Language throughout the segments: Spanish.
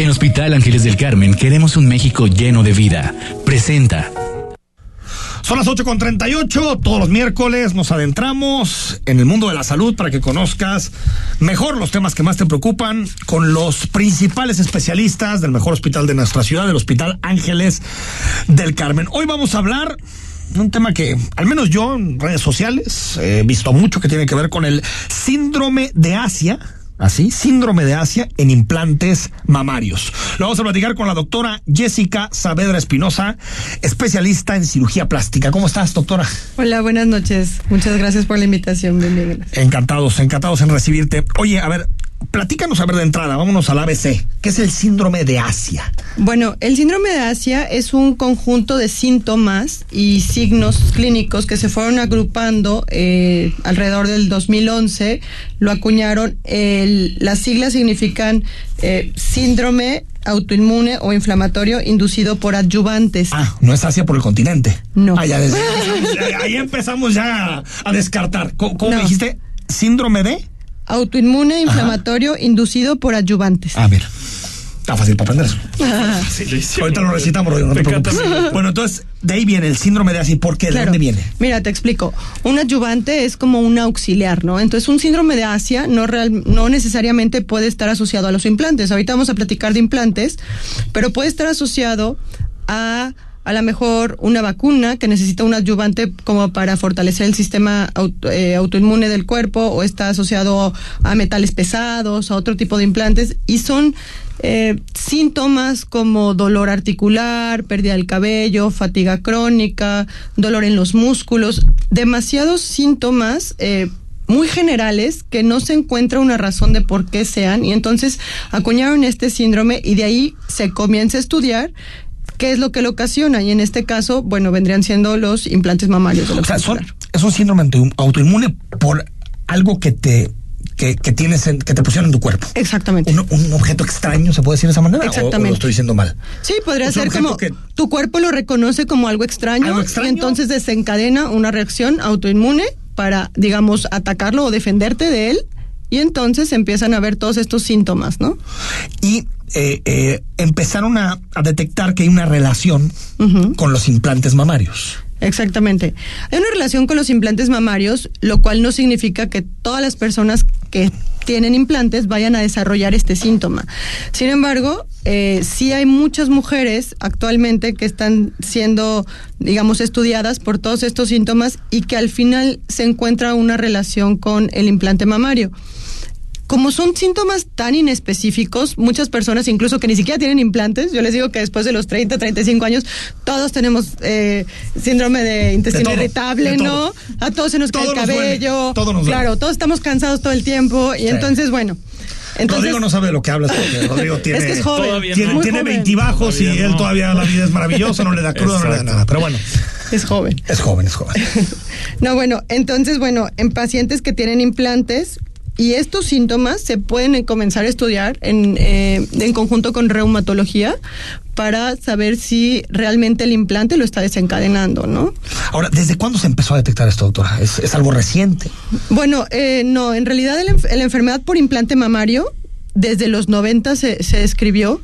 En Hospital Ángeles del Carmen queremos un México lleno de vida. Presenta. Son las 8 con 38, todos los miércoles nos adentramos en el mundo de la salud para que conozcas mejor los temas que más te preocupan con los principales especialistas del mejor hospital de nuestra ciudad, el Hospital Ángeles del Carmen. Hoy vamos a hablar un tema que al menos yo en redes sociales he visto mucho que tiene que ver con el síndrome de Asia así, síndrome de Asia en implantes mamarios. Lo vamos a platicar con la doctora Jessica Saavedra Espinosa, especialista en cirugía plástica. ¿Cómo estás, doctora? Hola, buenas noches. Muchas gracias por la invitación. Bienvenida. Encantados, encantados en recibirte. Oye, a ver, Platícanos a ver de entrada, vámonos al ABC. ¿Qué es el síndrome de Asia? Bueno, el síndrome de Asia es un conjunto de síntomas y signos clínicos que se fueron agrupando eh, alrededor del 2011. Lo acuñaron, las siglas significan eh, síndrome autoinmune o inflamatorio inducido por adyuvantes. Ah, no es Asia por el continente. No. Ah, ya ahí empezamos ya a descartar. ¿Cómo, dijiste? ¿Síndrome de? Autoinmune inflamatorio inducido por adyuvantes. A ver. Está fácil para aprender eso. Ahorita lo recitamos, no te preocupes. Bueno, entonces, de ahí viene el síndrome de así. ¿Por qué? ¿De dónde viene? Mira, te explico. Un adyuvante es como un auxiliar, ¿no? Entonces, un síndrome de Asia no, real, no necesariamente puede estar asociado a los implantes. Ahorita vamos a platicar de implantes, pero puede estar asociado a a lo mejor una vacuna que necesita un adyuvante como para fortalecer el sistema eh, autoinmune del cuerpo o está asociado a metales pesados, a otro tipo de implantes y son eh, síntomas como dolor articular, pérdida del cabello, fatiga crónica, dolor en los músculos, demasiados síntomas. Eh, muy generales que no se encuentra una razón de por qué sean y entonces acuñaron este síndrome y de ahí se comienza a estudiar qué es lo que lo ocasiona. Y en este caso, bueno, vendrían siendo los implantes mamarios. o sea, es un síndrome autoinmune por algo que te que, tienes que te pusieron en tu cuerpo. Exactamente. Un, objeto extraño, ¿se puede decir de esa manera? Exactamente. ¿O, lo estoy diciendo mal? Sí, podría ser como que tu cuerpo lo reconoce como algo extraño, ¿Algo extraño, y entonces desencadena una reacción autoinmune para, digamos, atacarlo o defenderte de él. Y entonces empiezan a ver todos estos síntomas, ¿no? Y eh, eh, empezaron a, detectar que hay una relación con los implantes mamarios. Exactamente. Hay una relación con los implantes mamarios, lo cual no significa que todas las personas que tienen implantes vayan a desarrollar este síntoma. Sin embargo, eh, sí hay muchas mujeres actualmente que están siendo, digamos, estudiadas por todos estos síntomas y que al final se encuentra una relación con el implante mamario como son síntomas tan inespecíficos, muchas personas, incluso que ni siquiera tienen implantes, yo les digo que después de los 30, 35 años, todos tenemos eh, síndrome de intestino irritable, ¿no? A todos se nos cae el cabello. claro, todos estamos cansados todo el tiempo. Y entonces, bueno. Entonces, Rodrigo no sabe de lo que hablas porque Rodrigo tiene, es que es joven, tiene, tiene 20 bajos y él todavía la vida es maravillosa, no le da cruda, no le da nada. Pero bueno. Es joven. Es joven, es joven. no, bueno, entonces, bueno, en pacientes que tienen implantes, y estos síntomas se pueden comenzar a estudiar en, eh, en conjunto con reumatología para saber si realmente el implante lo está desencadenando, ¿no? Ahora, ¿desde cuándo se empezó a detectar esto, doctora? ¿Es, algo reciente? Bueno, eh, no, en realidad la enfermedad por implante mamario desde los 90 se, se describió.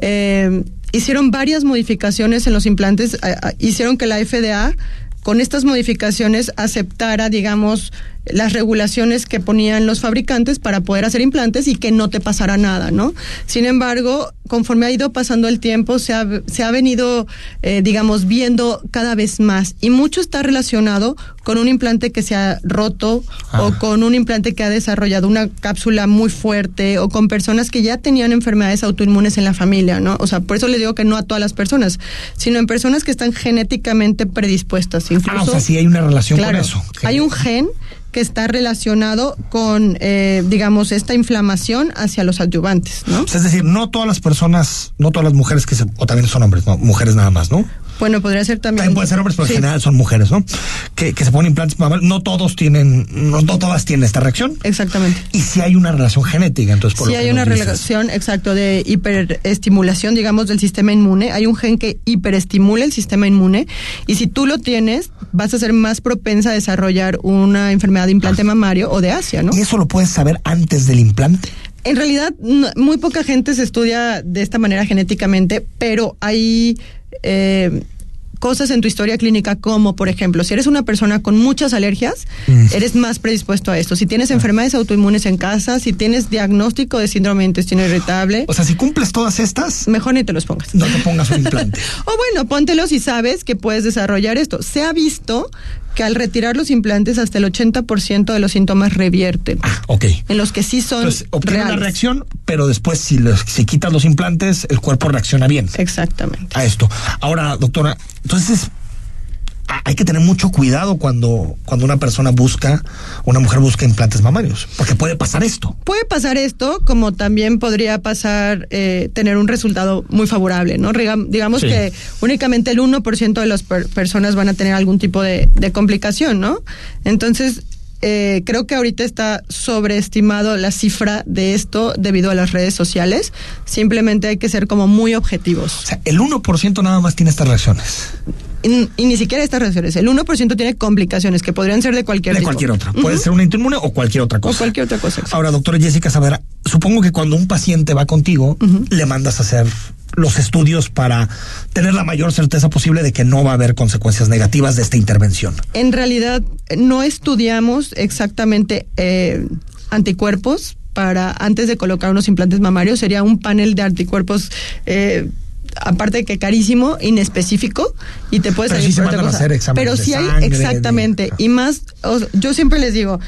Eh, hicieron varias modificaciones en los implantes, hicieron que la FDA con estas modificaciones aceptara, digamos, las regulaciones que ponían los fabricantes para poder hacer implantes y que no te pasara nada, ¿no? Sin embargo, conforme ha ido pasando el tiempo, se ha, se ha venido, eh, digamos, viendo cada vez más y mucho está relacionado con un implante que se ha roto o ah. con un implante que ha desarrollado una cápsula muy fuerte o con personas que ya tenían enfermedades autoinmunes en la familia, ¿no? O sea, por eso le digo que no a todas las personas, sino en personas que están genéticamente predispuestas. Incluso, ah, o sea, sí hay una relación con eso. Hay un gen que está relacionado con, eh, digamos, esta inflamación hacia los adyuvantes, ¿no? es decir, no todas las personas, no todas las mujeres que se, o también son hombres, no, mujeres nada más, ¿no? Bueno, podría ser también. También pueden ser hombres, pero Sí. en general son mujeres, ¿no? Que, que se ponen implantes mamarios. No todos tienen, no, no todas tienen esta reacción. Exactamente. Y si hay una relación genética, entonces por lo que hay una dices. relación, exacto, de hiperestimulación, digamos, del sistema inmune. Hay un gen que hiperestimula el sistema inmune y si tú lo tienes, vas a ser más propensa a desarrollar una enfermedad de implante mamario o de Asia, ¿no? ¿Y eso lo puedes saber antes del implante? En realidad, no- muy poca gente se estudia de esta manera genéticamente, pero hay eh, cosas en tu historia clínica como, por ejemplo, si eres una persona con muchas alergias, Mm. eres más predispuesto a esto. Si tienes enfermedades autoinmunes en casa, si tienes diagnóstico de síndrome de intestino irritable, O sea, si cumples todas estas, mejor ni te los pongas. no te pongas un implante. O bueno, póntelos y sabes que puedes desarrollar esto. Se ha visto que al retirar los implantes hasta el 80% de los síntomas revierten. Ah, ok. En los que sí son Entonces, obtiene una reales. reacción, pero después si, los- si quitas los implantes, el cuerpo reacciona bien Exactamente. a esto. Ahora, doctora, entonces a- hay que tener mucho cuidado cuando, cuando una persona busca, una mujer busca implantes mamarios, porque puede pasar esto. Puede pasar esto, como también podría pasar eh, tener un resultado muy favorable, ¿no? Digamos Sí. que únicamente el 1% de las per- personas van a tener algún tipo de, de complicación, ¿no? Entonces, eh, creo que ahorita está sobreestimado la cifra de esto debido a las redes sociales. Simplemente hay que ser como muy objetivos. O sea, el 1% nada más tiene estas reacciones. Y, y ni siquiera estas reacciones. El 1% tiene complicaciones que podrían ser de cualquier de tipo. cualquier otra. Puede ser una inmune o cualquier otra cosa. O cualquier otra cosa. exacto. Ahora, doctora Jessica Saavedra, supongo que cuando un paciente va contigo, le mandas a hacer los estudios para tener la mayor certeza posible de que no va a haber consecuencias negativas de esta intervención. En realidad no estudiamos exactamente eh, anticuerpos para antes de colocar unos implantes mamarios. Sería un panel de anticuerpos. eh, Aparte de que carísimo, inespecífico, y te puedes Pero salir sí se por otra mandan a cosa. hacer exámenes Pero sí hay, sangre, de- exactamente. Y más, o- yo siempre les digo,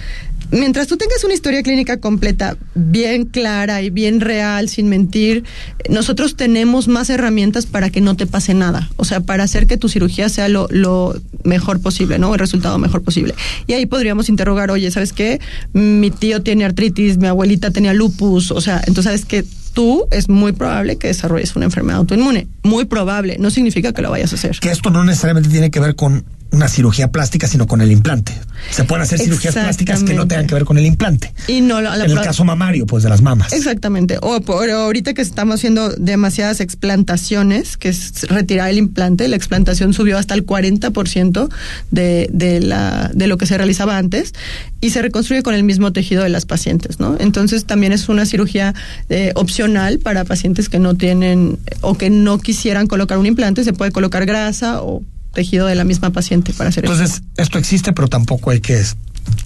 mientras tú tengas una historia clínica completa, bien clara y bien real, sin mentir, nosotros tenemos más herramientas para que no te pase nada. O sea, para hacer que tu cirugía sea lo, lo mejor posible, ¿no? El resultado mejor posible. Y ahí podríamos interrogar, oye, ¿sabes qué? Mi tío tiene artritis, mi abuelita tenía lupus, o sea, entonces sabes que tú es muy probable que desarrolles una enfermedad autoinmune. Muy probable, no significa que lo vayas a hacer. Que esto no necesariamente tiene que ver con una cirugía plástica, sino con el implante. Se pueden hacer cirugías plásticas que no tengan que ver con el implante. Y no la, la en el caso mamario, pues de las mamas. Exactamente. O por ahorita que estamos haciendo demasiadas explantaciones, que es retirar el implante, la explantación subió hasta el 40% de, de, la, de lo que se realizaba antes y se reconstruye con el mismo tejido de las pacientes, ¿no? Entonces también es una cirugía eh, opcional para pacientes que no tienen o que no quisieran colocar un implante, se puede colocar grasa o tejido de la misma paciente para hacer eso. Entonces, esto existe, pero tampoco hay que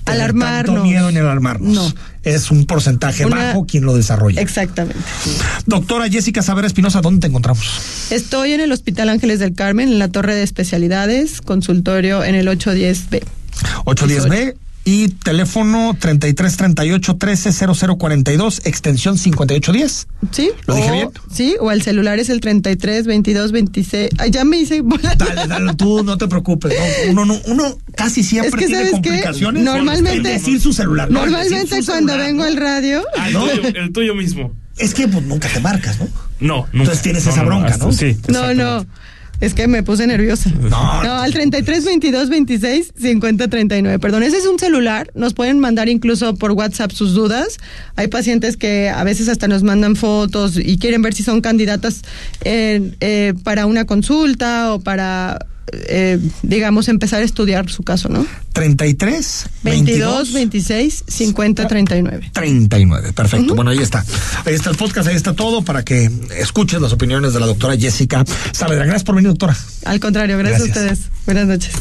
Alarmarnos. tanto miedo ni alarmarnos. No. Es un porcentaje Una- bajo quien lo desarrolla. Exactamente. Doctora Jessica Savera Espinosa, ¿dónde te encontramos? Estoy en el Hospital Ángeles del Carmen, en la Torre de Especialidades, consultorio en el 810B. 810B y teléfono 3338 130042, extensión 5810. ¿Sí? ¿Lo dije O- bien? Sí, o el celular es el 33 22 26. Ay, ya me hice bola. Dale, dale, tú no te preocupes. no, uno, no- uno casi siempre Es que, tiene ¿sabes qué? complicaciones. Normalmente- en decir su celular. no, en Normalmente su cuando celular, vengo ¿no? al radio, Ah, el, ¿No? tuyo, el tuyo mismo. Es que pues, nunca te marcas, ¿no? No, nunca. Entonces tienes No, esa no, bronca, hasta- ¿no? Sí. no, no. Es que me puse nerviosa. No, No, al 33 22 26 50 39. Perdón, ese es un celular. Nos pueden mandar incluso por WhatsApp sus dudas. Hay pacientes que a veces hasta nos mandan fotos y quieren ver si son candidatas eh, eh, para una consulta o para, eh, digamos, empezar a estudiar su caso, ¿no? 33 22 26 50 39. 39, perfecto. Bueno, ahí está. Ahí está el podcast, ahí está todo para que escuches las opiniones de la doctora Jessica Saavedra. Gracias por venir, doctora. Al contrario, gracias, Gracias. a ustedes. Buenas noches.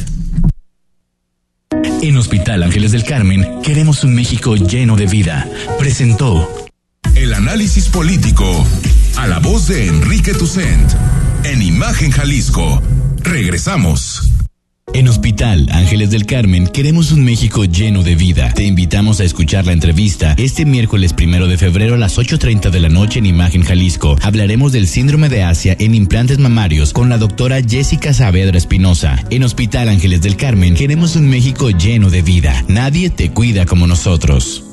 En Hospital Ángeles del Carmen queremos un México lleno de vida. Presentó El análisis político. A la voz de Enrique Tucent. En Imagen Jalisco. Regresamos. En Hospital Ángeles del Carmen queremos un México lleno de vida. Te invitamos a escuchar la entrevista este miércoles primero de febrero a las 8.30 de la noche en Imagen Jalisco. Hablaremos del síndrome de Asia en implantes mamarios con la doctora Jessica Saavedra Espinosa. En Hospital Ángeles del Carmen queremos un México lleno de vida. Nadie te cuida como nosotros.